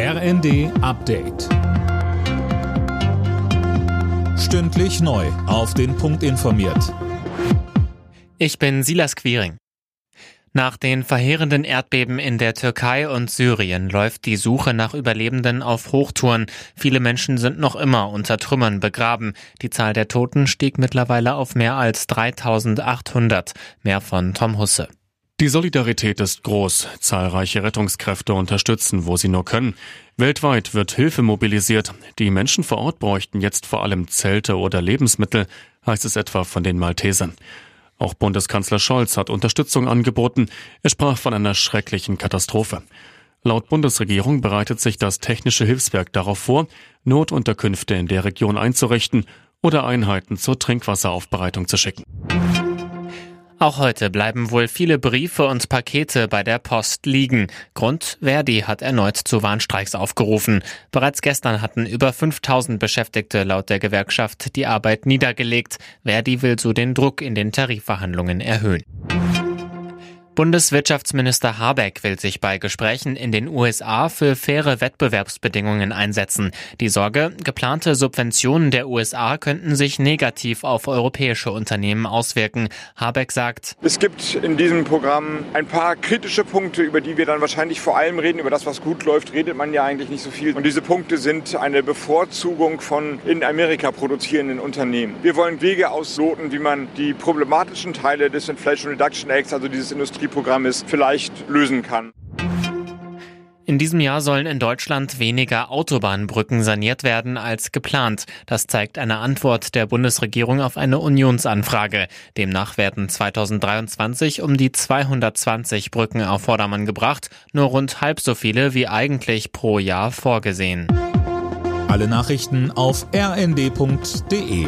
RND Update. Stündlich neu. Auf den Punkt informiert. Ich bin Silas Quiring. Nach den verheerenden Erdbeben in der Türkei und Syrien läuft die Suche nach Überlebenden auf Hochtouren. Viele Menschen sind noch immer unter Trümmern begraben. Die Zahl der Toten stieg mittlerweile auf mehr als 3800. Mehr von Tom Husse. Die Solidarität ist groß. Zahlreiche Rettungskräfte unterstützen, wo sie nur können. Weltweit wird Hilfe mobilisiert. Die Menschen vor Ort bräuchten jetzt vor allem Zelte oder Lebensmittel, heißt es etwa von den Maltesern. Auch Bundeskanzler Scholz hat Unterstützung angeboten. Er sprach von einer schrecklichen Katastrophe. Laut Bundesregierung bereitet sich das Technische Hilfswerk darauf vor, Notunterkünfte in der Region einzurichten oder Einheiten zur Trinkwasseraufbereitung zu schicken. Auch heute bleiben wohl viele Briefe und Pakete bei der Post liegen. Grund, Verdi hat erneut zu Warnstreiks aufgerufen. Bereits gestern hatten über 5000 Beschäftigte laut der Gewerkschaft die Arbeit niedergelegt. Verdi will so den Druck in den Tarifverhandlungen erhöhen. Bundeswirtschaftsminister Habeck will sich bei Gesprächen in den USA für faire Wettbewerbsbedingungen einsetzen. Die Sorge, geplante Subventionen der USA könnten sich negativ auf europäische Unternehmen auswirken. Habeck sagt, es gibt in diesem Programm ein paar kritische Punkte, über die wir dann wahrscheinlich vor allem reden. Über das, was gut läuft, redet man ja eigentlich nicht so viel. Und diese Punkte sind eine Bevorzugung von in Amerika produzierenden Unternehmen. Wir wollen Wege ausloten, wie man die problematischen Teile des Inflation Reduction Acts, also dieses Industrie Programmes vielleicht lösen kann. In diesem Jahr sollen in Deutschland weniger Autobahnbrücken saniert werden als geplant. Das zeigt eine Antwort der Bundesregierung auf eine Unionsanfrage. Demnach werden 2023 um die 220 Brücken auf Vordermann gebracht, nur rund halb so viele wie eigentlich pro Jahr vorgesehen. Alle Nachrichten auf rnd.de